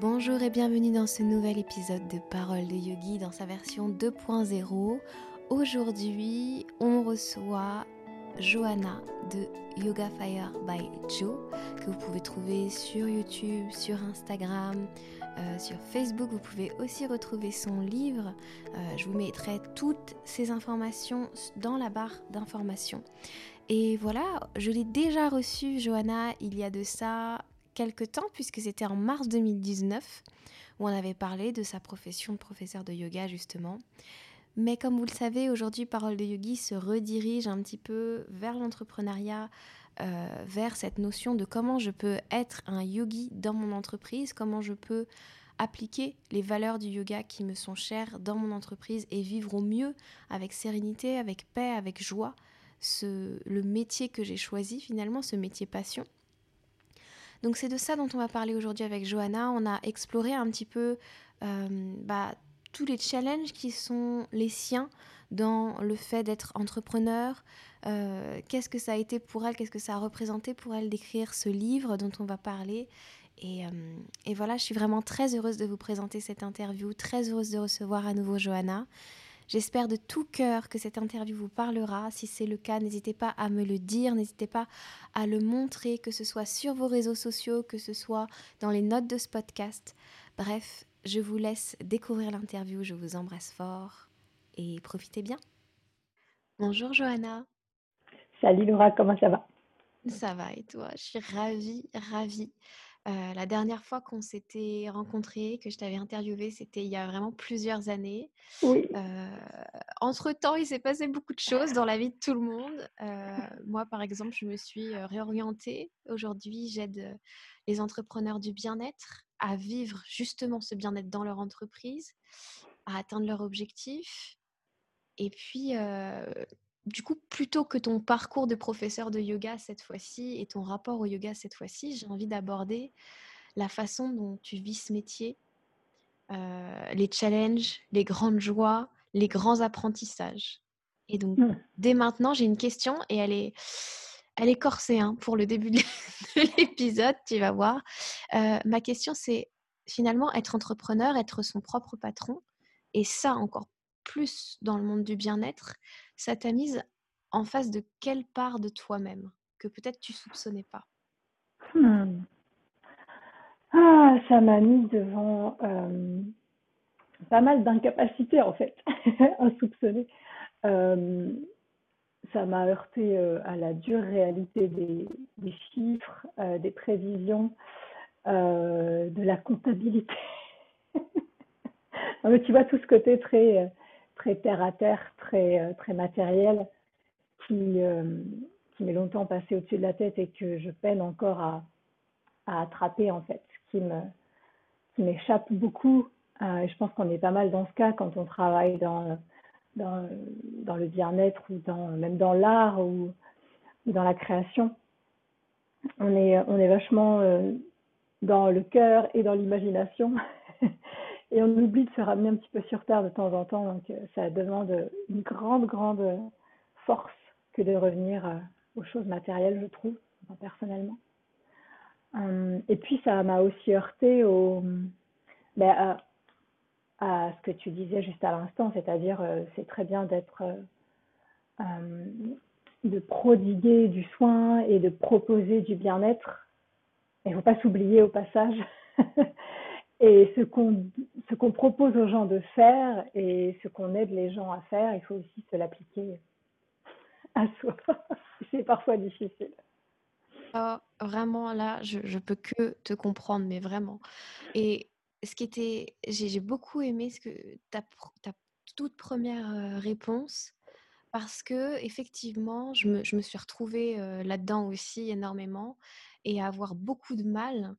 Bonjour et bienvenue dans ce nouvel épisode de Parole de Yogi dans sa version 2.0. Aujourd'hui, on reçoit Johanna de Yoga Fire by Joe que vous pouvez trouver sur YouTube, sur Instagram, euh, sur Facebook. Vous pouvez aussi retrouver son livre. Euh, je vous mettrai toutes ces informations dans la barre d'informations. Et voilà, je l'ai déjà reçu, Johanna, il y a de ça quelques temps, puisque c'était en mars 2019, où on avait parlé de sa profession de professeur de yoga, justement. Mais comme vous le savez, aujourd'hui, Parole de Yogi se redirige un petit peu vers l'entrepreneuriat, euh, vers cette notion de comment je peux être un yogi dans mon entreprise, comment je peux appliquer les valeurs du yoga qui me sont chères dans mon entreprise et vivre au mieux avec sérénité, avec paix, avec joie, ce, le métier que j'ai choisi finalement, ce métier passion. Donc c'est de ça dont on va parler aujourd'hui avec Johanna. On a exploré un petit peu euh, bah, tous les challenges qui sont les siens dans le fait d'être entrepreneur. Euh, qu'est-ce que ça a été pour elle, qu'est-ce que ça a représenté pour elle d'écrire ce livre dont on va parler? Et, euh, et, voilà, je suis vraiment très heureuse de vous présenter cette interview, très heureuse de recevoir à nouveau Johanna. J'espère de tout cœur que cette interview vous parlera. Si c'est le cas, n'hésitez pas à me le dire, n'hésitez pas à le montrer, que ce soit sur vos réseaux sociaux, que ce soit dans les notes de ce podcast. Bref, je vous laisse découvrir l'interview. Je vous embrasse fort et profitez bien. Bonjour Johanna. Salut Laura, comment ça va? Ça va et toi? Je suis ravie, ravie euh, la dernière fois qu'on s'était rencontrés, que je t'avais interviewé, c'était il y a vraiment plusieurs années. Oui. Euh, entre-temps, il s'est passé beaucoup de choses dans la vie de tout le monde. Euh, moi, par exemple, je me suis réorientée. Aujourd'hui, j'aide les entrepreneurs du bien-être à vivre justement ce bien-être dans leur entreprise, à atteindre leurs objectifs. Et puis, du coup, plutôt que ton parcours de professeur de yoga cette fois-ci et ton rapport au yoga cette fois-ci, j'ai envie d'aborder la façon dont tu vis ce métier, euh, les challenges, les grandes joies, les grands apprentissages. Et donc, mmh. dès maintenant, j'ai une question et elle est, elle est corsée hein, pour le début de l'épisode, tu vas voir. Euh, ma question, c'est finalement être entrepreneur, être son propre patron, et ça encore plus dans le monde du bien-être, ça t'a mise en face de quelle part de toi-même que peut-être tu soupçonnais pas? Hmm. Ah, ça m'a mis devant pas mal d'incapacités en fait, insoupçonnées. Euh, ça m'a heurté à la dure réalité des, des chiffres, des prévisions, de la comptabilité. tu vois tout ce côté très très terre à terre, très, euh, très matériel, qui, euh, qui m'est longtemps passé au-dessus de la tête et que je peine encore à, à attraper en fait, qui me qui m'échappe beaucoup. Euh, je pense qu'on est pas mal dans ce cas quand on travaille dans, dans, dans le bien-être ou même dans l'art ou, dans la création. On est, on est vachement dans le cœur et dans l'imagination. et on oublie de se ramener un petit peu sur terre de temps en temps. Donc, euh, ça demande une grande, grande force que de revenir euh, aux choses matérielles, je trouve, personnellement. Et puis, ça m'a aussi heurté au, ben, à, ce que tu disais juste à l'instant, c'est-à-dire, euh, c'est très bien d'être, de prodiguer du soin et de proposer du bien-être. Il ne faut pas s'oublier au passage. Et ce qu'on ce propose aux gens de faire et ce qu'on aide les gens à faire, il faut aussi se l'appliquer à soi. C'est parfois difficile. Oh, vraiment, là, je, je peux que te comprendre, mais vraiment. Et ce qui était, j'ai beaucoup aimé ce que ta, ta toute première euh, réponse, parce que effectivement, je me, je me suis retrouvée euh, là-dedans aussi énormément et à avoir beaucoup de mal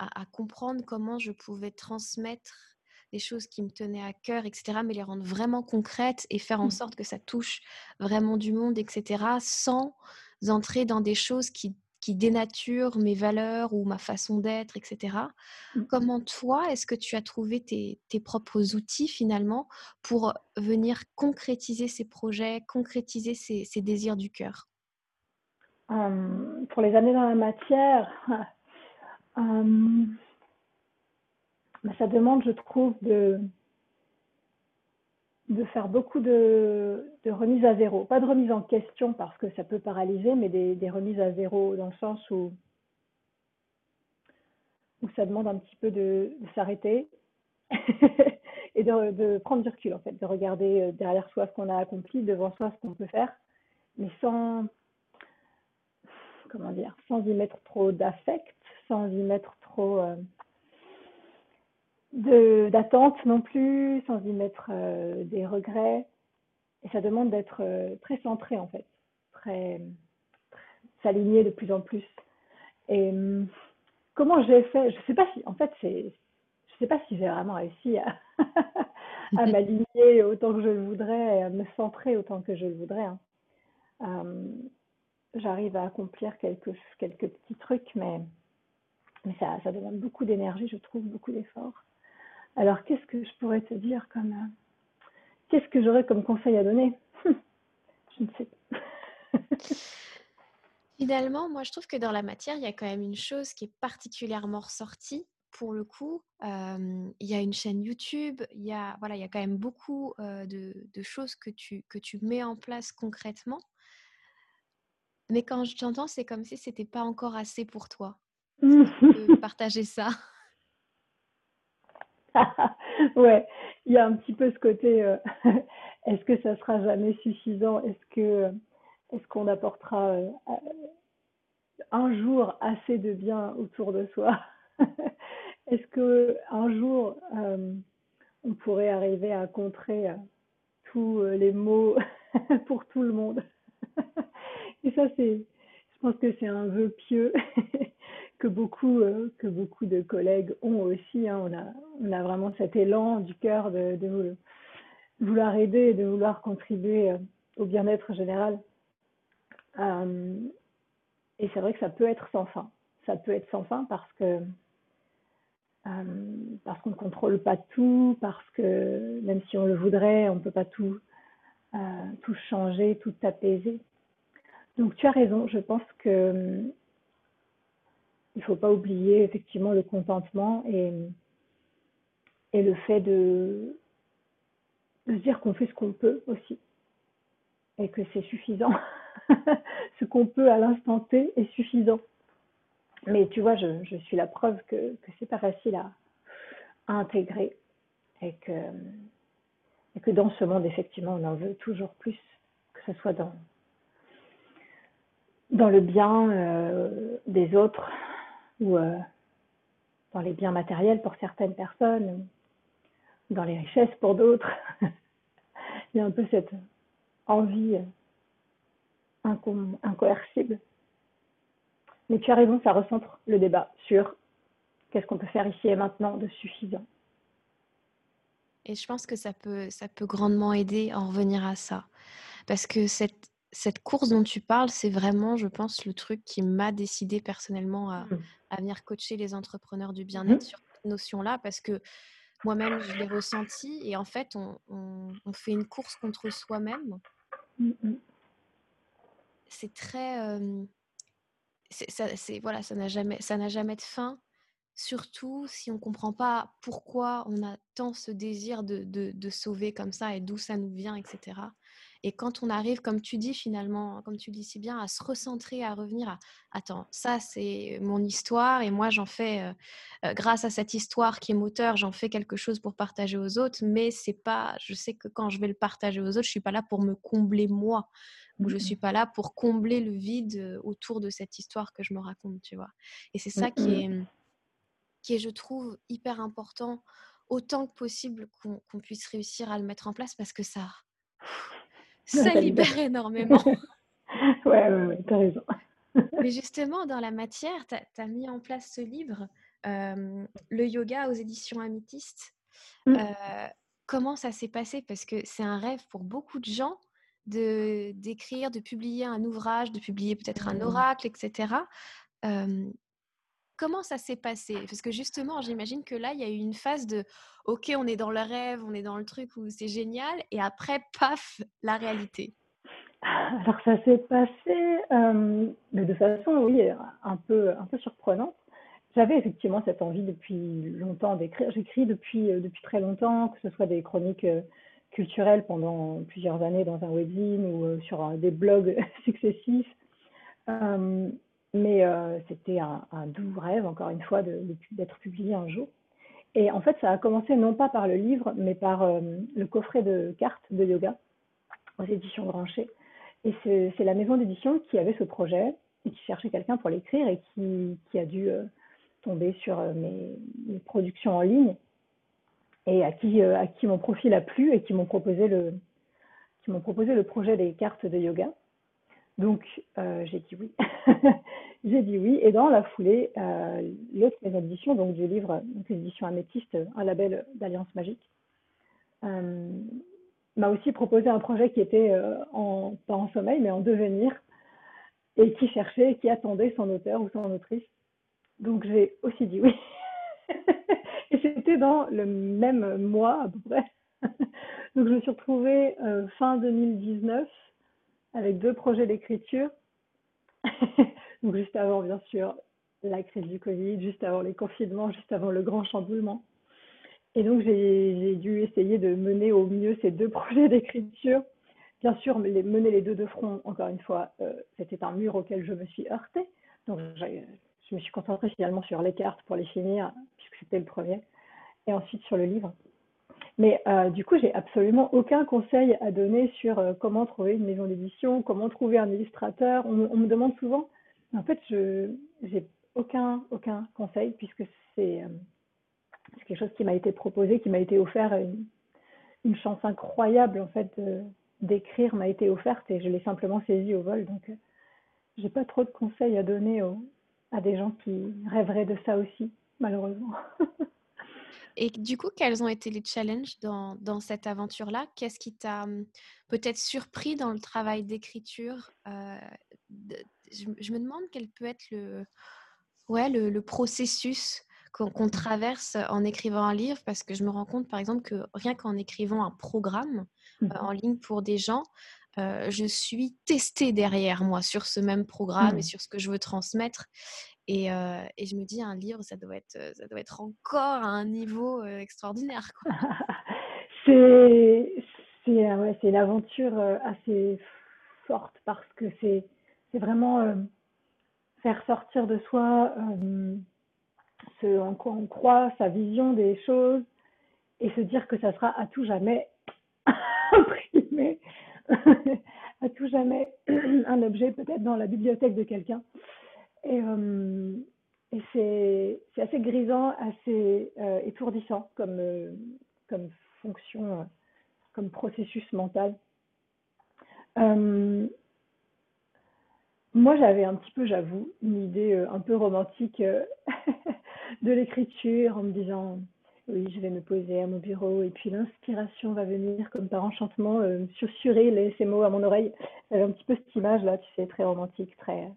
à, comprendre comment je pouvais transmettre des choses qui me tenaient à cœur, etc., mais les rendre vraiment concrètes et faire en mmh. sorte que ça touche vraiment du monde, etc., sans entrer dans des choses qui, qui dénaturent mes valeurs ou ma façon d'être, etc. Mmh. Comment toi, est-ce que tu as trouvé tes, tes, propres outils finalement pour venir concrétiser ces projets, concrétiser ces, ces désirs du cœur? Pour les années dans la matière, euh, bah, ça demande, je trouve, de, faire beaucoup de, de remises à zéro. Pas de remise en question parce que ça peut paralyser, mais des, remises à zéro dans le sens où, ça demande un petit peu de, de s'arrêter et de, de, prendre du recul, en fait, de regarder euh, derrière soi ce qu'on a accompli, devant soi ce qu'on peut faire, mais sans, comment dire, sans y mettre trop d'affect, sans y mettre trop euh, d'attente non plus, sans y mettre euh, des regrets. Et ça demande d'être euh, très centré en fait, très, s'aligner de plus en plus. Et hum, comment j'ai fait? Je sais pas si, en fait, je sais pas si j'ai vraiment réussi à, m'aligner autant que je le voudrais, à me centrer autant que je le voudrais. Hein. Hum, j'arrive à accomplir quelques petits trucs, mais, mais ça, demande beaucoup d'énergie, je trouve, beaucoup d'efforts. Alors, qu'est-ce que je pourrais te dire comme. Euh, qu'est-ce que j'aurais comme conseil à donner? Je ne sais pas. Finalement, moi, je trouve que dans la matière, il y a quand même une chose qui est particulièrement ressortie. Pour le coup, euh, il y a une chaîne YouTube, il y a, voilà, il y a quand même beaucoup euh, de, de, choses que tu, que tu mets en place concrètement. Mais quand je t'entends, c'est comme si c'était pas encore assez pour toi de partager ça. ouais, il y a un petit peu ce côté euh, est-ce que ça sera jamais suffisant? Est-ce que est-ce qu'on apportera euh, un jour assez de bien autour de soi? Est-ce que un jour euh, on pourrait arriver à contrer tous les mots pour tout le monde? Et ça, c'est, je pense que c'est un vœu pieux que beaucoup, euh, que beaucoup de collègues ont aussi. Hein. On, a, on a vraiment cet élan du cœur de, vouloir aider, de vouloir contribuer euh, au bien-être général. Euh, et c'est vrai que ça peut être sans fin. Ça peut être sans fin parce que parce qu'on ne contrôle pas tout, parce que même si on le voudrait, on ne peut pas tout, tout changer, tout apaiser. Donc tu as raison, je pense que il faut pas oublier effectivement le contentement et, le fait de, se dire qu'on fait ce qu'on peut aussi et que c'est suffisant. ce qu'on peut à l'instant T est suffisant. Mais tu vois, je, suis la preuve que, que c'est pas facile à, intégrer et que, dans ce monde, effectivement, on en veut toujours plus, que ce soit dans, dans le bien euh, des autres ou euh, dans les biens matériels pour certaines personnes, dans les richesses pour d'autres. Il y a un peu cette envie euh, incoercible. Mais tu as raison, ça recentre le débat sur qu'est-ce qu'on peut faire ici et maintenant de suffisant. Et je pense que ça peut, ça peut grandement aider à en revenir à ça. Parce que cette cette course dont tu parles, c'est vraiment, je pense, le truc qui m'a décidé personnellement à, mmh. venir coacher les entrepreneurs du mmh bien-être sur cette notion-là, parce que moi-même, je l'ai ressenti. Et en fait, on, fait une course contre soi-même. Mmh c'est très. c'est, voilà, ça n'a jamais, ça n'a jamais de fin. Surtout si on ne comprend pas pourquoi on a tant ce désir de, de sauver comme ça et d'où ça nous vient, etc. Et quand on arrive, comme tu dis finalement, comme tu dis si bien, à se recentrer, à revenir à attends, ça c'est mon histoire et moi j'en fais, euh, euh, grâce à cette histoire qui est moteur, j'en fais quelque chose pour partager aux autres, mais c'est pas, je sais que quand je vais le partager aux autres, je suis pas là pour me combler moi ou je mmh suis pas là pour combler le vide autour de cette histoire que je me raconte, tu vois? Et c'est ça qui est, qui est, je trouve, hyper important autant que possible qu'on puisse réussir à le mettre en place parce que ça, ça libère énormément. ouais, ouais, ouais, t'as raison. Mais justement, dans la matière, tu as, mis en place ce livre, euh, Le yoga aux éditions Améthyste. Mmh. Euh, comment ça s'est passé? Parce que c'est un rêve pour beaucoup de gens d'écrire, de publier un ouvrage, de publier peut-être un mmh. oracle, etc. Euh, comment ça s'est passé? Parce que justement, j'imagine que là, il y a eu une phase de OK, on est dans le rêve, on est dans le truc où c'est génial, et après, paf, la réalité. Alors ça s'est passé euh, de façon, oui, un peu, un peu surprenante. j'avais effectivement cette envie depuis longtemps d'écrire. J'écris depuis, depuis très longtemps, que ce soit des chroniques culturelles pendant plusieurs années dans un webzine ou sur des blogs successifs. Mais c'était un, doux rêve, encore une fois, d'être publié un jour. Et en fait, ça a commencé non pas par le livre, mais par le coffret de cartes de yoga aux éditions Grancher. Et c'est la maison d'édition qui avait ce projet et qui cherchait quelqu'un pour l'écrire et qui, a dû euh, tomber sur euh, mes, productions en ligne et à qui, euh, à qui mon profil a plu et qui m'ont proposé le qui m'ont proposé le projet des cartes de yoga. Donc j'ai dit oui. j'ai dit oui. Et dans la foulée, l'autre maison d'édition, donc du livre, donc l'édition Améthyste, un label d'Alliance Magique, m'a aussi proposé un projet qui était euh, en, pas en sommeil, mais en devenir, et qui cherchait, qui attendait son auteur ou son autrice. Donc j'ai aussi dit oui. et c'était dans le même mois à peu près. Donc je me suis retrouvée euh, fin 2019 avec deux projets d'écriture. Donc juste avant, bien sûr, la crise du Covid, juste avant les confinements, juste avant le grand chamboulement. Et donc, j'ai dû essayer de mener au mieux ces deux projets d'écriture. Bien sûr, les, mener les deux de front, encore une fois, euh, c'était un mur auquel je me suis heurtée. Donc, je me suis concentrée finalement sur les cartes pour les finir, puisque c'était le premier, et ensuite sur le livre. Mais euh, du coup, j'ai absolument aucun conseil à donner sur euh, comment trouver une maison d'édition, comment trouver un illustrateur. On, me demande souvent. En fait, je n'ai aucun, aucun conseil, puisque c'est c'est quelque chose qui m'a été proposé, qui m'a été offert, une, chance incroyable en fait d'écrire m'a été offerte et je l'ai simplement saisie au vol. Donc, euh, j'ai pas trop de conseils à donner à des gens qui rêveraient de ça aussi, malheureusement. Et du coup, quels ont été les challenges dans, dans cette aventure-là? Qu'est-ce qui t'a hum, peut-être surpris dans le travail d'écriture? Euh, je, me demande quel peut être le, ouais, le, le processus qu'on traverse en écrivant un livre parce que je me rends compte par exemple que rien qu'en écrivant un programme euh, mmh en ligne pour des gens, euh, je suis testée derrière moi sur ce même programme et mmh. sur ce que je veux transmettre. Et, euh, je me dis, un livre, ça doit être, ça doit être encore à un niveau extraordinaire. c'est ouais, une aventure assez forte parce que c'est vraiment faire sortir de soi ce en quoi on croit, sa vision des choses, et se dire que ça sera à tout jamais imprimé, à tout jamais un objet peut-être dans la bibliothèque de quelqu'un. Et, euh, c'est assez grisant, assez euh, étourdissant comme, euh, fonction, comme processus mental. moi, j'avais un petit peu, j'avoue, une idée un peu romantique de l'écriture en me disant oui, je vais me poser à mon bureau et puis l'inspiration va venir comme par enchantement euh, ces mots à mon oreille. J'avais un petit peu cette image là, tu sais, très romantique, très,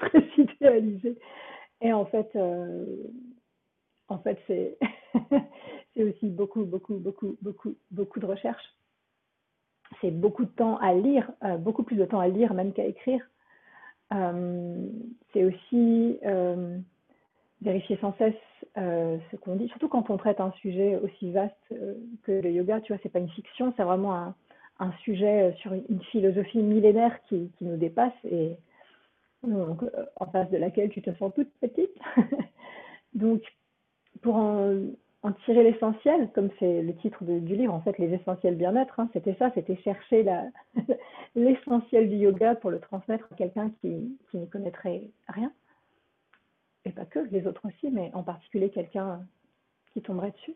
très idéalisée. Et en fait, euh, en fait, c'est aussi beaucoup, beaucoup, beaucoup, beaucoup, beaucoup de recherche. C'est beaucoup de temps à lire, euh, beaucoup plus de temps à lire même qu'à écrire. c'est aussi vérifier sans cesse euh, ce qu'on dit, surtout quand on traite un sujet aussi vaste euh, que le yoga, tu vois, c'est pas une fiction, c'est vraiment un, un, sujet euh, sur une philosophie millénaire qui, qui nous dépasse et en face de laquelle tu te sens toute petite. donc, pour en, tirer l'essentiel, comme c'est le titre du livre, en fait, les essentiels bien-être, hein, c'était ça, c'était chercher l'essentiel du yoga pour le transmettre à quelqu'un qui, qui n'y connaîtrait rien et pas que, les autres aussi, mais en particulier quelqu'un qui tomberait dessus.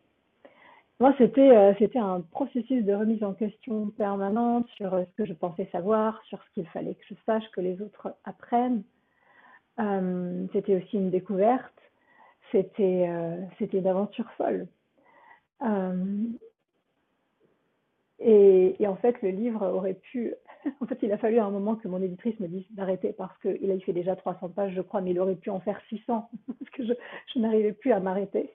Moi, c'était euh, c'était un processus de remise en question permanente sur euh, ce que je pensais savoir, sur ce qu'il fallait que je sache, que les autres apprennent. Euh, c'était aussi une découverte. C'était une aventure folle. Et, et, en fait, le livre aurait pu en fait, il a fallu à un moment que mon éditrice me dise d'arrêter parce qu'il fait déjà 300 pages, je crois, mais il aurait pu en faire 600 parce que je, n'arrivais plus à m'arrêter.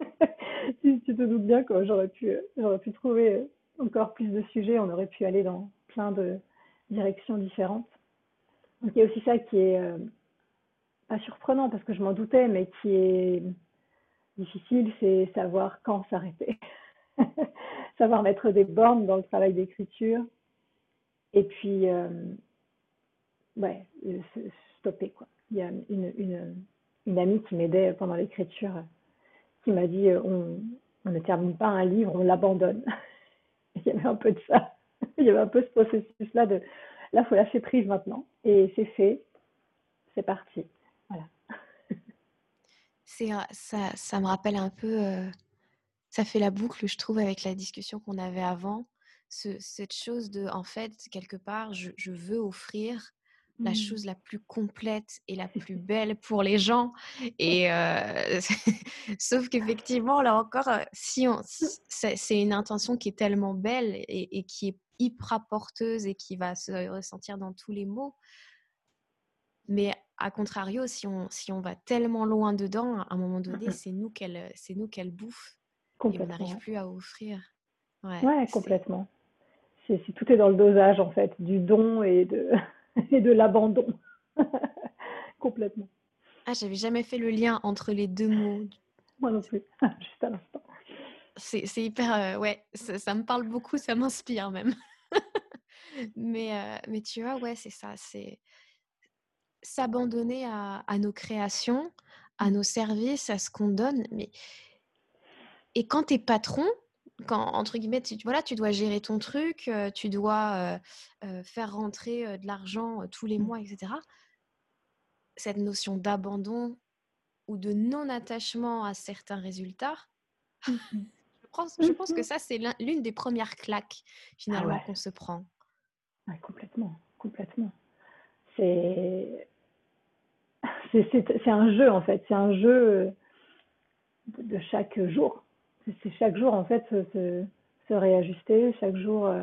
tu, te doutes bien j'aurais pu, trouver encore plus de sujets, on aurait pu aller dans plein de directions différentes. Donc il y a aussi ça qui est euh, pas surprenant parce que je m'en doutais, mais qui est difficile, c'est savoir quand s'arrêter. savoir mettre des bornes dans le travail d'écriture. Et puis, euh, ouais, stopper, quoi. Il y a une, une amie qui m'aidait pendant l'écriture qui m'a dit euh, on, ne termine pas un livre, on l'abandonne. Il y avait un peu de ça. Il y avait un peu ce processus-là de là, il faut lâcher prise maintenant. Et c'est fait, c'est parti. Voilà. Ça, me rappelle un peu, euh, ça fait la boucle, je trouve, avec la discussion qu'on avait avant. Ce, cette chose de, en fait, quelque part, je veux offrir la mmh. chose la plus complète et la plus belle pour les gens. Et euh, sauf qu'effectivement, là encore, si on, c'est une intention qui est tellement belle et, qui est hyper porteuse et qui va se ressentir dans tous les mots. Mais à contrario, si on, si on va tellement loin dedans, à un moment donné, c'est nous qu'elle, c'est nous qu'elle bouffe et on n'arrive plus à offrir. Ouais, complètement. C'est, tout est dans le dosage en fait du don et de et de l'abandon. Complètement. Ah, j'avais jamais fait le lien entre les deux mots. Moi non plus, juste à l'instant. C'est, hyper. Euh, ouais, ça, me parle beaucoup, ça m'inspire même. mais, euh, mais tu vois, ouais, c'est ça. C'est s'abandonner à, à, nos créations, à nos services, à ce qu'on donne. Mais... Et quand tu es patron, quand, entre guillemets, tu, voilà, tu dois gérer ton truc, tu dois faire rentrer de l'argent tous les mmh. mois, etc. Cette notion d'abandon ou de non-attachement à certains résultats, mmh je, pense, je pense que mmh ça, c'est l'une des premières claques, ah finalement, qu'on se prend. complètement, complètement. C'est... C'est un jeu, en fait. C'est un jeu de chaque jour c'est chaque jour en fait se, réajuster, chaque jour euh,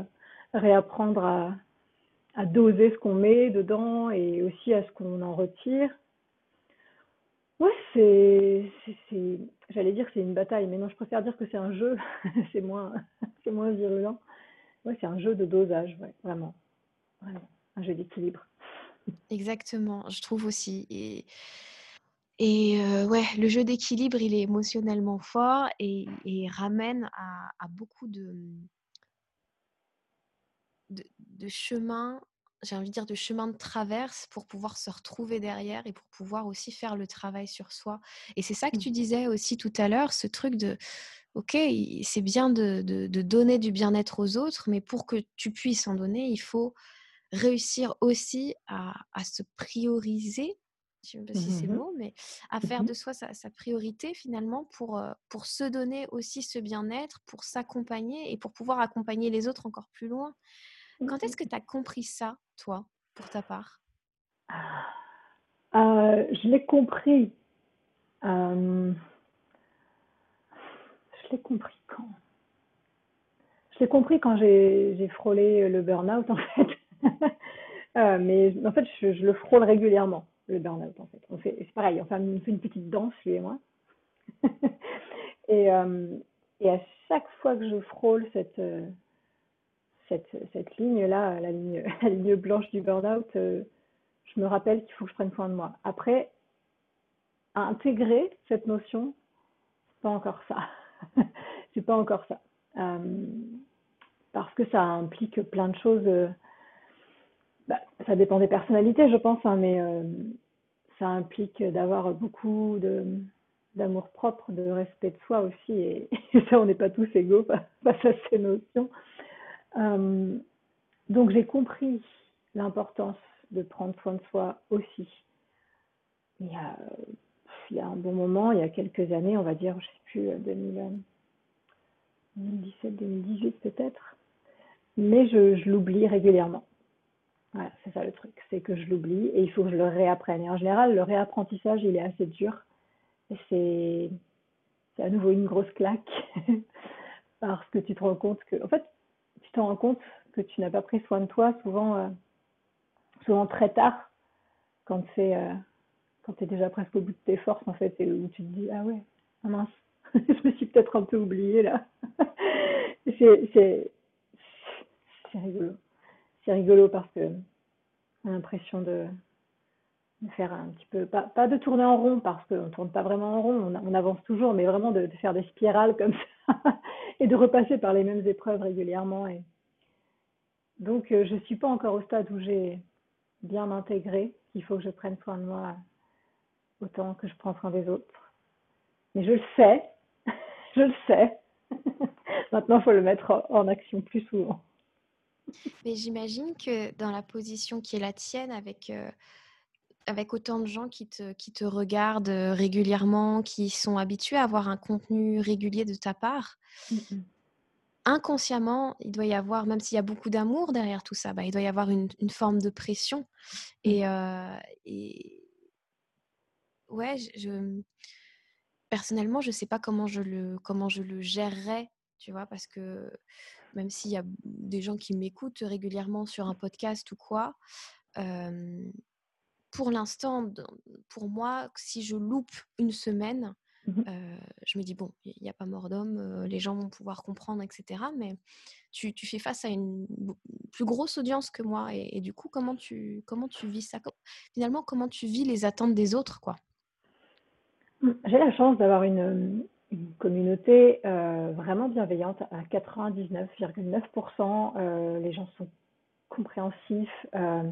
réapprendre à, doser ce qu'on met dedans et aussi à ce qu'on en retire. Ouais, c'est, j'allais dire que c'est une bataille, mais non, je préfère dire que c'est un jeu, c'est moins, c'est moins virulent. Ouais, c'est un jeu de dosage, vraiment, un jeu d'équilibre. Exactement, je trouve aussi. Et ouais, le jeu d'équilibre, il est émotionnellement fort et, ramène à, beaucoup de, de, chemins, j'ai envie de dire de chemins de traverse pour pouvoir se retrouver derrière et pour pouvoir aussi faire le travail sur soi. Et c'est ça que mmh. tu disais aussi tout à l'heure, ce truc de, ok, c'est bien de, de donner du bien-être aux autres, mais pour que tu puisses en donner, il faut réussir aussi à, à se prioriser je ne sais pas si c'est le mmh mot, mais à faire mmh de soi sa, priorité finalement pour, pour se donner aussi ce bien-être, pour s'accompagner et pour pouvoir accompagner les autres encore plus loin. Quand mmh est-ce que tu as compris ça, toi, pour ta part? Euh, Je l'ai compris. je l'ai compris quand? Je l'ai compris quand j'ai frôlé le burn-out, en fait. Euh, mais en fait, je, je le frôle régulièrement le burn-out en fait. On fait c'est pareil, enfin on fait une petite danse lui et moi. et, euh, et à chaque fois que je frôle cette euh, cette, cette ligne là, la ligne la ligne blanche du burn-out, euh, je me rappelle qu'il faut que je prenne soin de moi. Après, intégrer cette notion, c'est pas encore ça. c'est pas encore ça. parce que ça implique plein de choses bah, ça dépend des personnalités, je pense, hein, mais euh, ça implique d'avoir beaucoup d'amour propre, de respect de soi aussi, et, ça, on n'est pas tous égaux face à ces notions. Euh, donc, j'ai compris l'importance de prendre soin de soi aussi. Il y, a, un bon moment, il y a quelques années, on va dire, je sais plus, 2017, 2018 peut-être, mais je l'oublie régulièrement c'est ça le truc, c'est que je l'oublie et il faut que je le réapprenne. Et en général, le réapprentissage, il est assez dur. C'est, à nouveau une grosse claque parce que tu te rends compte que, en fait, tu te rends compte que tu n'as pas pris soin de toi souvent, euh, souvent très tard, quand c'est, euh, quand tu es déjà presque au bout de tes forces, en fait, et où tu te dis, ah ouais, ah mince, je me suis peut-être un peu oubliée là. c'est rigolo c'est rigolo parce que a l'impression de, faire un petit peu, pas, de tourner en rond parce qu'on ne tourne pas vraiment en rond, on, avance toujours, mais vraiment de, faire des spirales comme ça et de repasser par les mêmes épreuves régulièrement. Donc, euh, je ne suis pas encore au stade où j'ai bien intégré qu'il faut que je prenne soin de moi autant que je prends soin des autres. Mais je le sais, je le sais. Maintenant, il faut le mettre en action plus souvent. Mais j'imagine que dans la position qui est la tienne, avec, euh, avec autant de gens qui te, qui te regardent euh, régulièrement, qui sont habitués à avoir un contenu régulier de ta part, inconsciemment, il doit y avoir, même s'il y a beaucoup d'amour derrière tout ça, bah, il doit y avoir une, une forme de pression. Mmh. Et, euh, et ouais, je, personnellement, je ne sais pas comment je le, comment je le gérerais, tu vois, parce que même s'il y a des gens qui m'écoutent régulièrement sur un podcast ou quoi, pour l'instant, pour moi, si je loupe une semaine, mmh je me dis, bon, il n'y a pas mort d'homme, les gens vont pouvoir comprendre, etc. Mais tu, tu, fais face à une plus grosse audience que moi. Et, du coup, comment tu, comment tu vis ça? Finalement, comment tu vis les attentes des autres quoi? Mmh, J'ai la chance d'avoir une, une communauté euh, vraiment bienveillante à 99,9%. Euh, les gens sont compréhensifs, euh,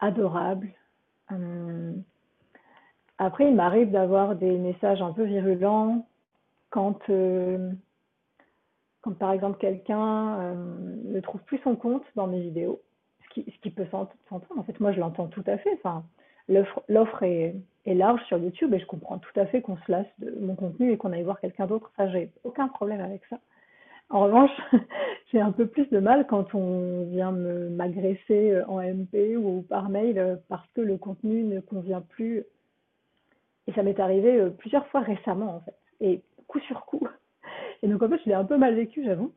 adorables. après, il m'arrive d'avoir des messages un peu virulents quand, quand par exemple, quelqu'un ne trouve plus son compte dans mes vidéos, ce qui, peut s'entendre. En fait, moi, je l'entends tout à fait. Enfin, l'offre est, est, large sur YouTube et je comprends tout à fait qu'on se lasse de mon contenu et qu'on aille voir quelqu'un d'autre. Ça, j'ai aucun problème avec ça. En revanche, j'ai un peu plus de mal quand on vient m'agresser euh, en MP ou par mail euh, parce que le contenu ne convient plus. Et ça m'est arrivé euh, plusieurs fois récemment, en fait, et coup sur coup. Et donc, en fait, je l'ai un peu mal vécu, j'avoue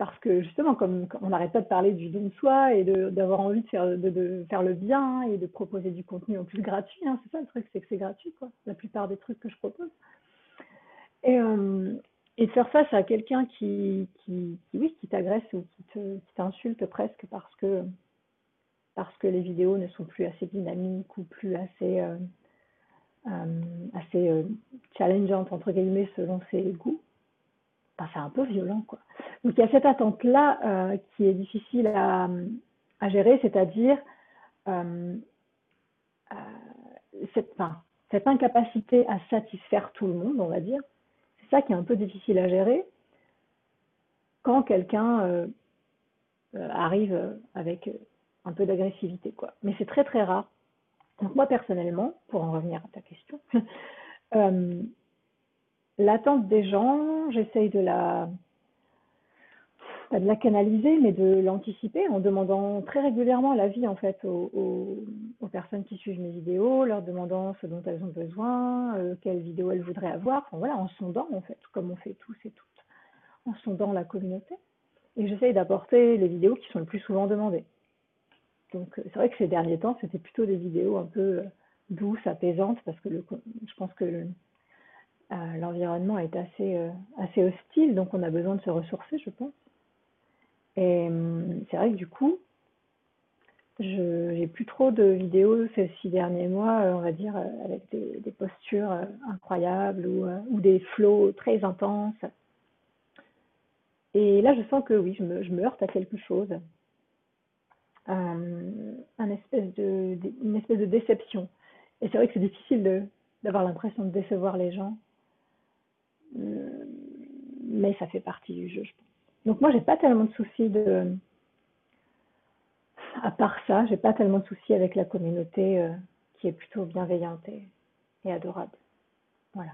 parce que justement, comme, on n'arrête pas de parler du don de soi et d'avoir envie de faire, le bien et de proposer du contenu en plus gratuit, hein, c'est ça le truc, c'est que c'est gratuit, quoi, la plupart des trucs que je propose. Et, euh, de faire face à quelqu'un qui, oui, qui t'agresse ou qui t'insulte presque parce que, parce que les vidéos ne sont plus assez dynamiques ou plus assez, euh, euh, assez challengeantes, entre guillemets, selon ses goûts, ben, c'est un peu violent, quoi. Donc il y a cette attente-là euh, qui est difficile à, gérer, c'est-à-dire euh, euh, cette, cette incapacité à satisfaire tout le monde, on va dire. C'est ça qui est un peu difficile à gérer quand quelqu'un arrive avec un peu d'agressivité. quoi. Mais c'est très très rare. Donc moi personnellement, pour en revenir à ta question, l'attente des gens, j'essaye de la de la canaliser, mais de l'anticiper en demandant très régulièrement l'avis en fait aux, personnes qui suivent mes vidéos, leur demandant ce dont elles ont besoin, euh, quelle vidéo elles voudraient avoir, en sondant en fait, comme on fait tous et toutes, en sondant la communauté. Et j'essaye d'apporter les vidéos qui sont le plus souvent demandées. Donc euh, c'est vrai que ces derniers temps, c'était plutôt des vidéos un peu euh, douces, apaisantes, parce que je pense que l'environnement est assez, assez hostile, donc on a besoin de se ressourcer, je pense. Et hum, c'est vrai que du coup, je n'ai plus trop de vidéos ces six derniers mois, euh, on va dire, euh, avec des, postures euh, incroyables ou, des flots très intenses. Et là, je sens que oui, je me, heurte à quelque chose. une espèce de déception. Et c'est vrai que c'est difficile d'avoir l'impression de décevoir les gens. Mais ça fait partie du jeu, je pense. Donc moi, j'ai pas tellement de soucis de... À part ça, j'ai pas tellement de soucis avec la communauté euh, qui est plutôt bienveillante et, adorable. Voilà.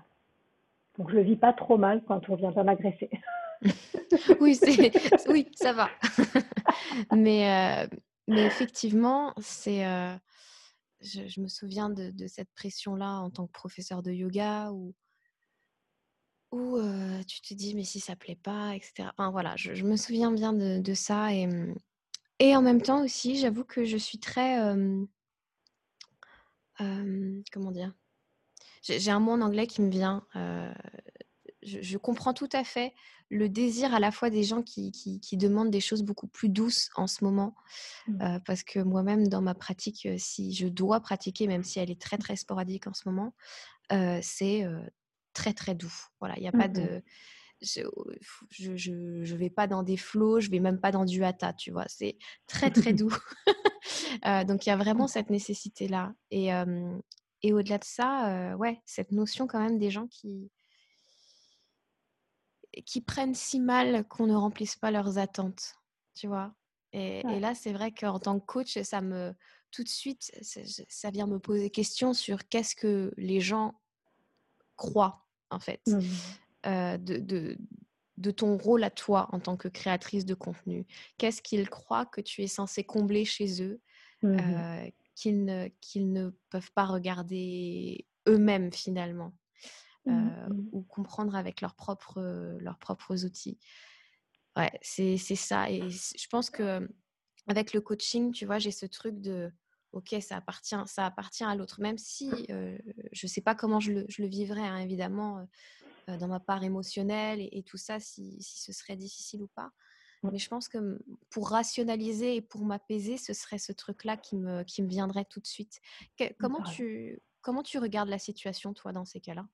Donc je vis pas trop mal quand on vient pas m'agresser. oui, oui, ça va. mais, euh, mais effectivement, c'est... Euh, je, je, me souviens de, de cette pression-là en tant que professeur de yoga où où tu te dis mais si ça plaît pas, etc. Enfin voilà, je, me souviens bien de, ça et, mmh, et en même temps aussi, j'avoue que je suis très comment dire? J'ai un mot en anglais qui me vient. Je, comprends tout à fait le désir à la fois des gens qui, qui, demandent des choses beaucoup plus douces en ce moment. Mmh. parce que moi-même, dans ma pratique, si je dois pratiquer, même si elle est très, très sporadique en ce moment, c'est très, très doux. Voilà, il n'y a pas de je, je, vais pas dans des flots, je vais même pas dans du hatha, tu vois. C'est très très doux. Euh, donc il y a vraiment cette nécessité là. Et, et au-delà de ça, ouais, cette notion quand même des gens qui qui prennent si mal qu'on ne remplisse pas leurs attentes, tu vois? Et, et là, c'est vrai qu'en tant que coach, ça me tout de suite, ça vient me poser question sur qu'est-ce que les gens croient en fait. Mmh. Euh, de, de, ton rôle à toi en tant que créatrice de contenu Qu'est-ce qu'ils croient que tu es censée combler chez eux mmh euh, qu'ils ne, qu'ils ne peuvent pas regarder eux-mêmes finalement mmh euh, ou comprendre avec leurs propres, leurs propres outils? Ouais, c'est, c'est ça. Et je pense que avec le coaching, tu vois, j'ai ce truc de ok, ça appartient, ça appartient à l'autre, même si je ne sais pas comment je le, je le vivrais, hein, évidemment. Euh, dans ma part émotionnelle et, tout ça, si, ce serait difficile ou pas. Mais je pense que pour rationaliser et pour m'apaiser, ce serait ce truc-là qui me, qui me viendrait tout de suite. comment, tu, comment tu regardes la situation, toi, dans ces cas-là?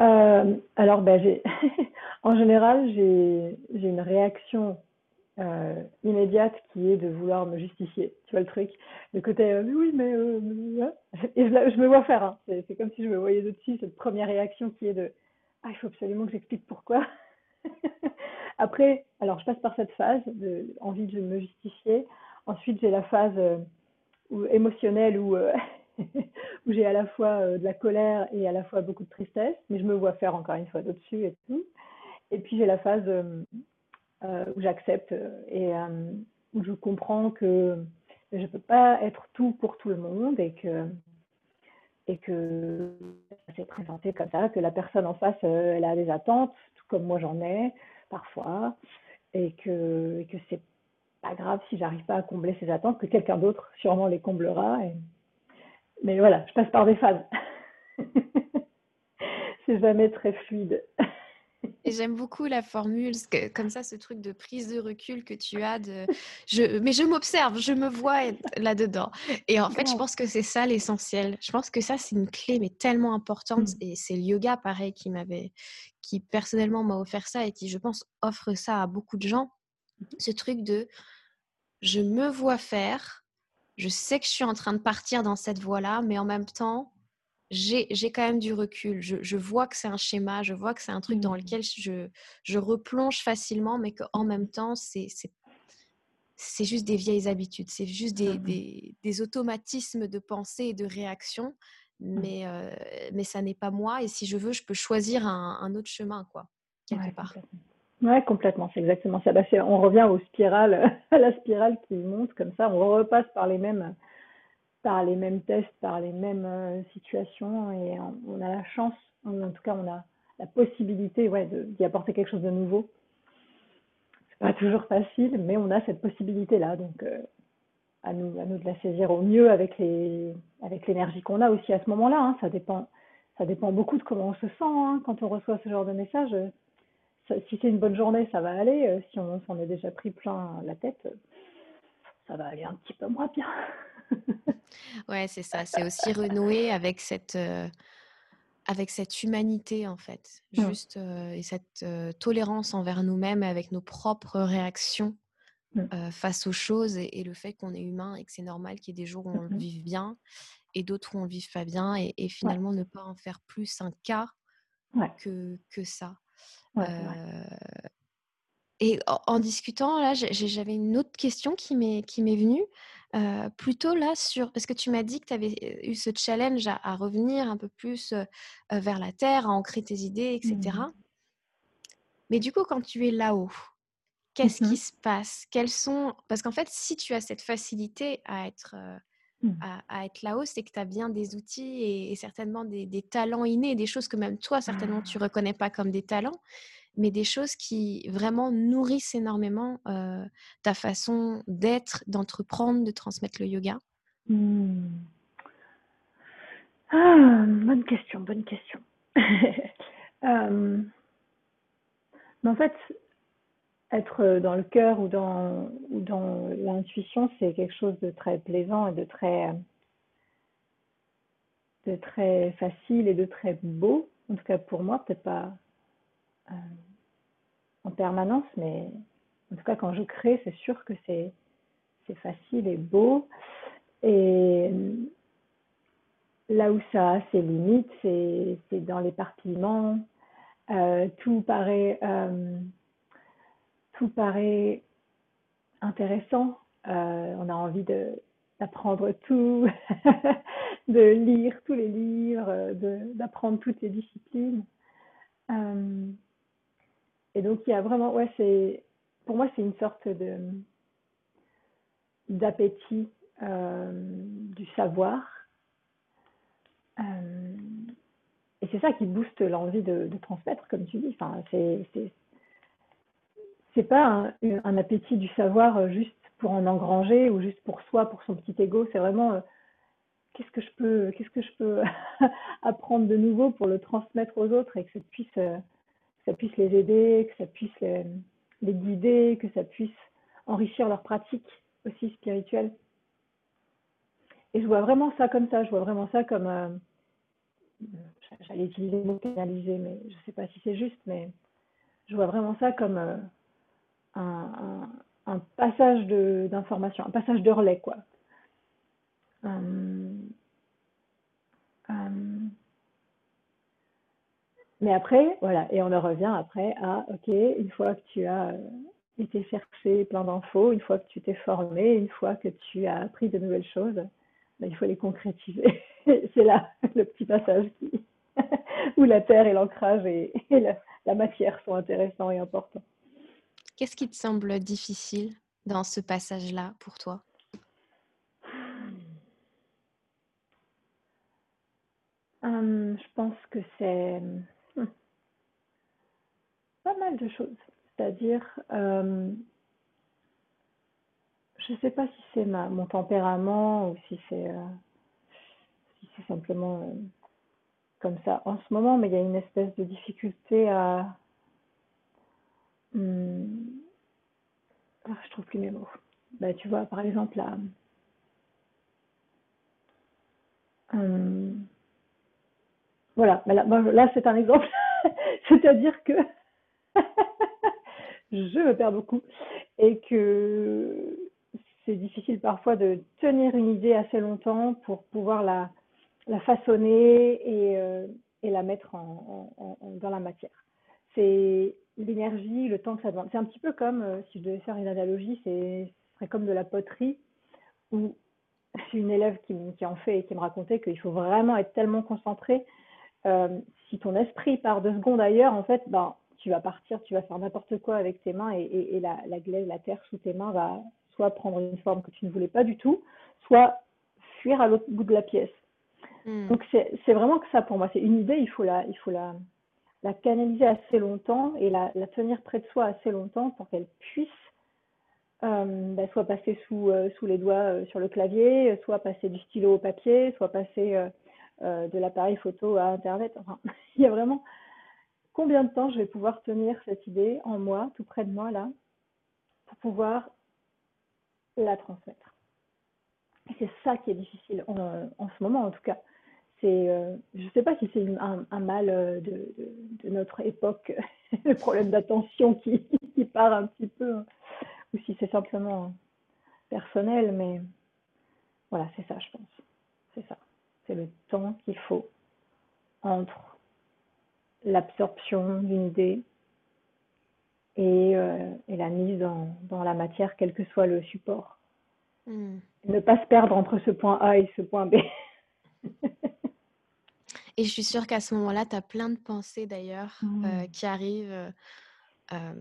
Euh, Alors, ben, en général, j'ai une réaction euh, immédiate qui est de vouloir me justifier. Tu vois le truc? Le côté oui, mais. et je, me vois faire. Hein. C'est comme si je me voyais au-dessus, cette première réaction qui est de ah, il faut absolument que j'explique pourquoi. Après, alors je passe par cette phase de envie de me justifier. Ensuite, j'ai la phase euh, émotionnelle où, euh, où j'ai à la fois euh, de la colère et à la fois beaucoup de tristesse, mais je me vois faire encore une fois d'au-dessus et tout. Et puis j'ai la phase où j'accepte et où je comprends que je ne peux pas être tout pour tout le monde et que et que ça s'est présenté comme ça, que la personne en face, euh, elle a des attentes, tout comme moi j'en ai parfois, et que, et que c'est pas grave si j'arrive pas à combler ces attentes, que quelqu'un d'autre sûrement les comblera. Mais voilà, je passe par des phases. c'est jamais très fluide. Et j'aime beaucoup la formule, comme ça, ce truc de prise de recul que tu as. De, je, mais je m'observe, je me vois là-dedans. Et en fait, je pense que c'est ça l'essentiel. Je pense que ça, c'est une clé, mais tellement importante. Mmh. Et c'est le yoga, pareil, qui m'avait, qui personnellement m'a offert ça et qui, je pense, offre ça à beaucoup de gens. Mmh. Ce truc de je me vois faire, je sais que je suis en train de partir dans cette voie-là, mais en même temps, j'ai quand même du recul. Je, vois que c'est un schéma, je vois que c'est un truc dans mmh. lequel je, je replonge facilement, mais qu'en même temps, c'est juste des vieilles habitudes, c'est juste des, des, des, automatismes de pensée et de réaction, mmh. mais, euh, mais ça n'est pas moi. Et si je veux, je peux choisir un, un autre chemin, quoi, quelque part. Ouais, complètement, c'est exactement ça. Bah, on revient aux spirales, à la spirale qui monte comme ça, on repasse par les mêmes par les mêmes tests, par les mêmes euh, situations et on, a la chance, en tout cas on a la possibilité ouais, d'y apporter quelque chose de nouveau. C'est pas toujours facile, mais on a cette possibilité-là, donc euh, à, nous, à nous de la saisir au mieux avec les avec l'énergie qu'on a aussi à ce moment-là. Hein. Ça dépend ça dépend beaucoup de comment on se sent hein, quand on reçoit ce genre de message. si c'est une bonne journée, ça va aller. Euh, si on s'en est déjà pris plein la tête, ça va aller un petit peu moins bien. ouais, c'est ça. C'est aussi renouer avec cette, euh, avec cette humanité, en fait. Juste, euh, et cette euh, tolérance envers nous-mêmes et avec nos propres réactions face aux choses et, le fait qu'on est humain et que c'est normal qu'il y ait des jours où on le mmh vive bien et d'autres où on le vive pas bien et, finalement ne pas en faire plus un cas que, que ça. et en, discutant, là, j'avais une autre question qui m'est venue plutôt là sur, parce que tu m'as dit que tu avais eu ce challenge à, revenir un peu plus vers la terre, à ancrer tes idées, etc. Mmh. Mais du coup, quand tu es là-haut, qu'est-ce qui mmh se passe? Quels sont Parce qu'en fait, si tu as cette facilité à être, mmh. à, être là-haut, c'est que tu as bien des outils et, certainement des, des, talents innés, des choses que même toi, certainement, tu ne reconnais pas comme des talents mais des choses qui vraiment nourrissent énormément euh, ta façon d'être, d'entreprendre, de transmettre le yoga mmh. ah, Bonne question, bonne question. Euh, en fait, être dans le cœur ou dans, ou dans l'intuition, c'est quelque chose de très plaisant et de très, de très facile et de très beau. En tout cas pour moi, peut-être pas euh, en permanence, mais en tout cas quand je crée, c'est sûr que c'est facile et beau. Et là où ça a ses limites, c'est dans l'éparpillement. Euh, tout paraît euh, intéressant. Euh, on a envie d'apprendre tout, de lire tous les livres, d'apprendre toutes les disciplines. Euh, et donc il y a vraiment, ouais, c'est pour moi c'est une sorte de d'appétit euh, du savoir. et c'est ça qui booste l'envie de, transmettre, comme tu dis. Enfin, c'est c'est pas un, appétit du savoir euh, juste pour en engranger ou juste pour soi, pour son petit ego. C'est vraiment euh, qu'est-ce que je peux, qu'est-ce que je peux apprendre de nouveau pour le transmettre aux autres et que ça puisse, euh, ça puisse les aider, que ça puisse les, guider, que ça puisse enrichir leur pratique aussi spirituelle. Et je vois vraiment ça comme ça. Je vois vraiment ça comme, j'allais utiliser le mot canaliser, mais je ne sais pas si c'est juste, mais je vois vraiment ça comme un, un, passage d'information, un passage de relais, quoi. Euh, euh, mais après, voilà, et on en revient après à, ok, une fois que tu as euh, été chercher plein d'infos, une fois que tu t'es formé, une fois que tu as appris de nouvelles choses, ben, il faut les concrétiser. C'est là le petit passage qui, où la terre et l'ancrage et, la, la, matière sont intéressants et importants. Qu'est-ce qui te semble difficile dans ce passage-là pour toi? Hum, Je pense que c'est hum, pas mal de choses. C'est-à-dire, hum, je ne sais pas si c'est mon tempérament ou si c'est euh, si simplement euh, comme ça en ce moment, mais il y a une espèce de difficulté à Hmm. Ah, je trouve plus mes mots. Bah, tu vois, par exemple, là, voilà, bah, là, là c'est un exemple. C'est-à-dire que je me perds beaucoup et que c'est difficile parfois de tenir une idée assez longtemps pour pouvoir la, façonner et, euh, et la mettre dans la matière. C'est l'énergie, le temps que ça demande. C'est un petit peu comme, euh, si je devais faire une analogie, c'est serait comme de la poterie où c'est une élève qui, qui, en fait et qui me racontait qu'il faut vraiment être tellement concentré. Euh, si ton esprit part deux secondes ailleurs, en fait, ben, tu vas partir, tu vas faire n'importe quoi avec tes mains et, et, la, la, glaise, la terre sous tes mains va soit prendre une forme que tu ne voulais pas du tout, soit fuir à l'autre bout de la pièce. Hmm. Donc c'est vraiment que ça pour moi. C'est une idée, il faut la, il faut la, la canaliser assez longtemps et la, tenir près de soi assez longtemps pour qu'elle puisse euh, bah, soit passer sous, euh, sous les doigts euh, sur le clavier, soit passer du stylo au papier, soit passer de l'appareil photo à Internet. Enfin, il y a vraiment combien de temps je vais pouvoir tenir cette idée en moi, tout près de moi là, pour pouvoir la transmettre. Et c'est ça qui est difficile en ce moment en tout cas euh, je ne sais pas si c'est un, mal euh, de, notre époque, le problème d'attention qui, part un petit peu, hein, ou si c'est simplement personnel, mais voilà, c'est ça, je pense. C'est ça. C'est le temps qu'il faut entre l'absorption d'une idée et, euh, la mise dans, la matière, quel que soit le support. Hmm. Ne pas se perdre entre ce point A et ce point B. Et je suis sûre qu'à ce moment-là, tu as plein de pensées d'ailleurs euh, mmh. qui arrivent. Euh,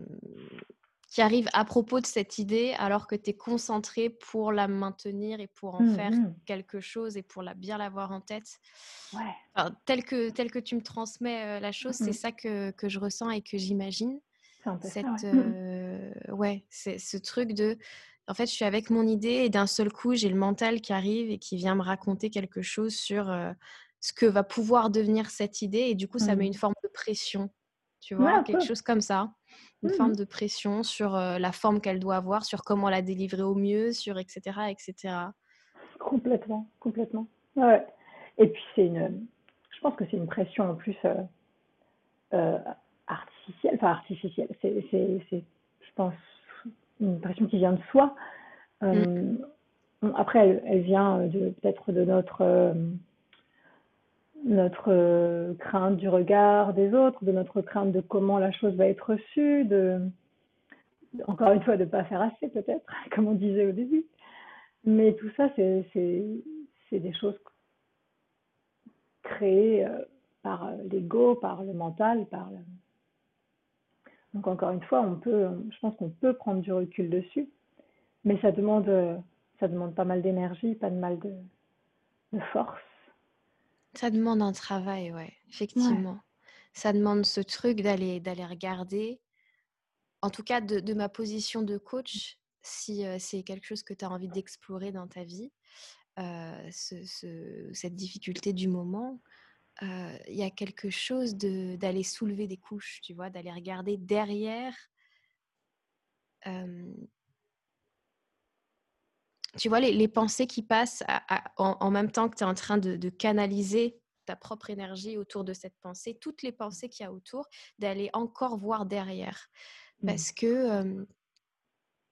qui arrivent à propos de cette idée alors que tu es concentré pour la maintenir et pour en faire mmh quelque chose et pour la, bien l'avoir en tête? Ouais. tel, que, tel que tu me transmets la chose, c'est mmh ça que, que, je ressens et que j'imagine. Cette, ouais, c'est ce truc de en fait, je suis avec mon idée et d'un seul coup, j'ai le mental qui arrive et qui vient me raconter quelque chose sur ce que va pouvoir devenir cette idée et du coup ça met mmh. une forme de pression tu vois? Quelque chose comme ça une mmh forme de pression sur la forme qu'elle doit avoir, sur comment la délivrer au mieux, sur etc. etc. Complètement, complètement. Ouais. Et puis c'est une, je pense que c'est une pression en plus artificielle, enfin artificielle, c'est, je pense, une pression qui vient de soi. Mmh. Après, elle, vient peut-être de notre notre euh, crainte du regard des autres, de notre crainte de comment la chose va être reçue, de, encore une fois, de ne pas faire assez peut-être, comme on disait au début. Mais tout ça, c'est des choses créées euh, par l'ego, par le mental, par le... Donc encore une fois, on peut, je pense qu'on peut prendre du recul dessus, mais ça demande, ça demande pas mal d'énergie, pas de mal de, de force. Ça demande un travail, ouais, effectivement. Ça demande ce truc d'aller d'aller regarder. En tout cas, de, ma position de coach, si c'est quelque chose que tu as envie d'explorer dans ta vie, cette difficulté du moment, il y a quelque chose d'aller soulever des couches, tu vois, d'aller regarder derrière tu vois, les, pensées qui passent en, même temps que tu es en train de, canaliser ta propre énergie autour de cette pensée, toutes les pensées qu'il y a autour, d'aller encore voir derrière. Mmh. Parce que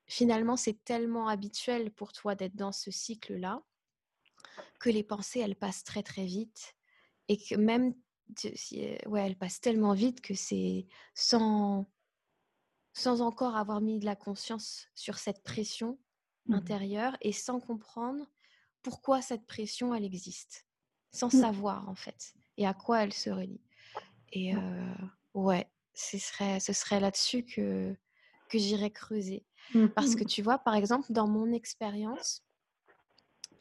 finalement, c'est tellement habituel pour toi d'être dans ce cycle-là que les pensées, elles passent très très vite. Et que même, ouais, elles passent tellement vite que c'est sans, sans encore avoir mis de la conscience sur cette pression, Mmh intérieure et sans comprendre pourquoi cette pression, elle existe, sans mmh. savoir en fait, et à quoi elle se relie. Et ouais, ce serait, ce serait là-dessus que, que j'irais creuser. Parce que mmh. tu vois, par exemple, dans mon expérience,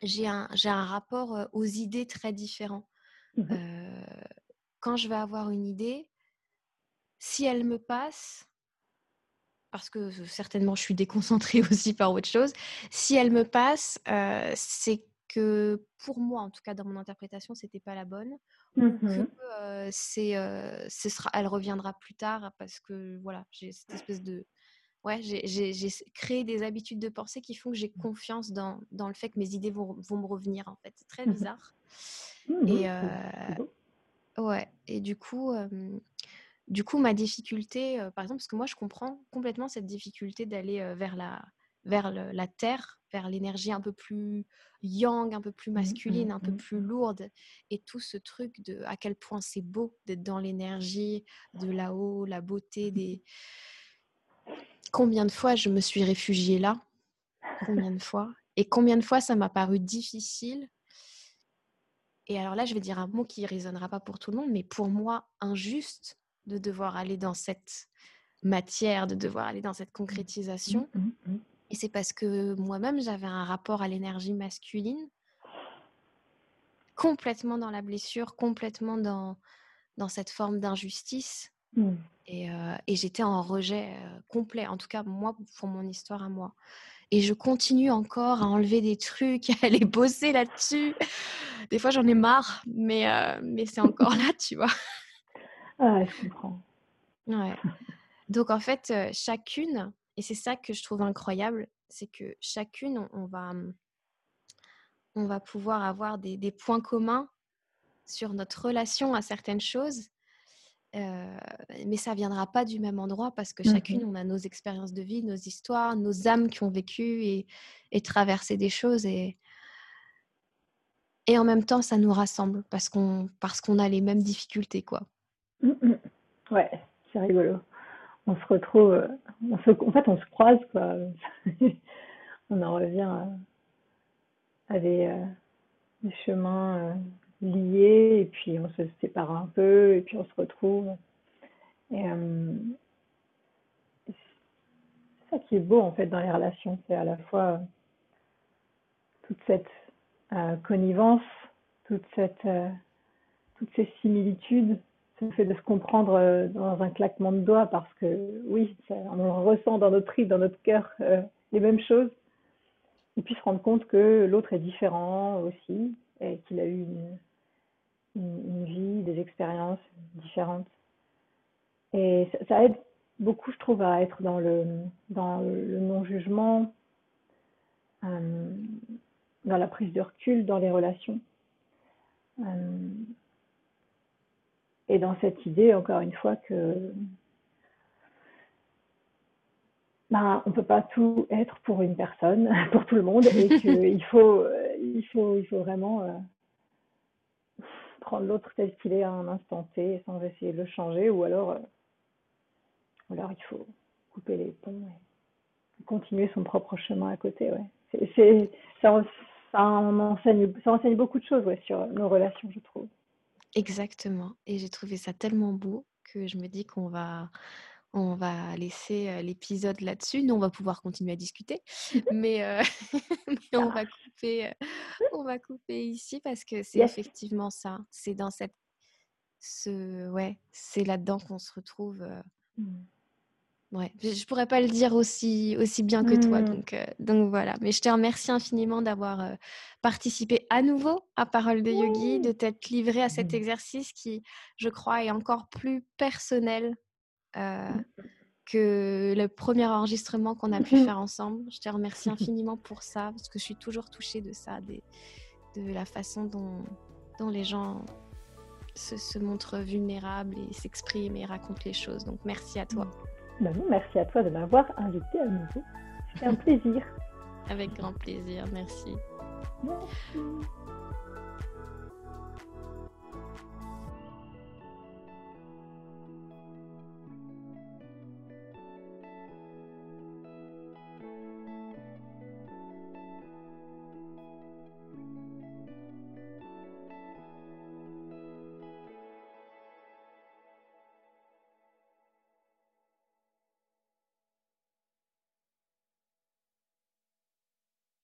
j'ai un, j'ai un rapport aux idées très différent. quand je vais avoir une idée, si elle me passe, parce que certainement je suis déconcentrée aussi par autre chose, si elle me passe, c'est que pour moi, en tout cas dans mon interprétation, c'était pas la bonne. Mmh c'est, ce sera, elle reviendra plus tard parce que voilà, j'ai cette espèce de, ouais, j'ai créé des habitudes de pensée qui font que j'ai confiance dans, dans, le fait que mes idées vont, vont me revenir en fait. C'est très mmh bizarre. Mmh et ouais, et du coup, du coup, ma difficulté, par exemple, parce que moi, je comprends complètement cette difficulté d'aller vers, la, vers la terre, vers l'énergie un peu plus yang, un peu plus mmh, masculine, mmh, un peu plus lourde, et tout ce truc de à quel point c'est beau d'être dans l'énergie de là-haut, la beauté des. Combien de fois je me suis réfugiée là Combien de fois Et combien de fois ça m'a paru difficile et alors là, je vais dire un mot qui ne résonnera pas pour tout le monde, mais pour moi, injuste de devoir aller dans cette matière, de devoir aller dans cette mmh. concrétisation. Mmh, mmh, Et c'est parce que moi-même, j'avais un rapport à l'énergie masculine complètement dans la blessure, complètement dans, dans cette forme d'injustice. Et, euh, et j'étais en rejet euh, complet, en tout cas moi, pour mon histoire à moi. Et je continue encore à enlever des trucs, à aller bosser là-dessus. Des fois, j'en ai marre, mais, euh, mais c'est encore là, tu vois. Ah, je comprends. Ouais. Donc en fait, chacune, et c'est ça que je trouve incroyable, c'est que chacune, on, va, on va pouvoir avoir des, des, points communs sur notre relation à certaines choses, mais ça viendra pas du même endroit parce que chacune, mmh on a nos expériences de vie, nos histoires, nos âmes qui ont vécu et, et traversé des choses et et en même temps, ça nous rassemble parce qu'on parce qu'on a les mêmes difficultés, quoi. Ouais, c'est rigolo. On se retrouve, euh, en fait, on se croise, quoi. on en revient à, des, euh, chemins euh, liés, et puis on se sépare un peu, et puis on se retrouve. Et c'est ça qui est beau, en fait, dans les relations. C'est à la fois toute cette connivence, toutes ces similitudes le fait de se comprendre euh, dans un claquement de doigts parce que oui, on ressent dans notre tripes, dans notre cœur euh, les mêmes choses. Et puis se rendre compte que l'autre est différent aussi et qu'il a eu une, une, vie, des expériences différentes. Et ça, aide beaucoup, je trouve, à être dans le, dans le non-jugement, euh, dans la prise de recul, dans les relations. Et dans cette idée, encore une fois, que ben, on ne peut pas tout être pour une personne, pour tout le monde, et qu'il faut, il faut, il faut vraiment euh, prendre l'autre tel qu'il est à un instant T sans essayer de le changer, ou alors, alors il faut couper les ponts et continuer son propre chemin à côté. Ouais. Ça, enseigne, ça enseigne beaucoup de choses ouais, sur nos relations, je trouve. Exactement. Et j'ai trouvé ça tellement beau que je me dis qu'on va, on va laisser l'épisode là-dessus. Nous, on va pouvoir continuer à discuter, mais, on, va couper, on va couper ici parce que c'est effectivement ça. C'est dans cette, ce, ouais, c'est là-dedans qu'on se retrouve. Ouais, je pourrais pas le dire aussi, aussi bien que toi, mmh. donc, euh, donc voilà. Mais je te remercie infiniment d'avoir euh, participé à nouveau à Parole de Yogi, de t'être livré à cet mmh. exercice qui, je crois, est encore plus personnel euh, mmh. que le premier enregistrement qu'on a pu faire ensemble. Je te remercie infiniment pour ça, parce que je suis toujours touchée de ça, de la façon dont, dont les gens se, se montrent vulnérables et s'expriment et racontent les choses. Donc merci à toi. Ben merci à toi de m'avoir invité à nouveau. C'était un plaisir. Avec grand plaisir, merci. Merci.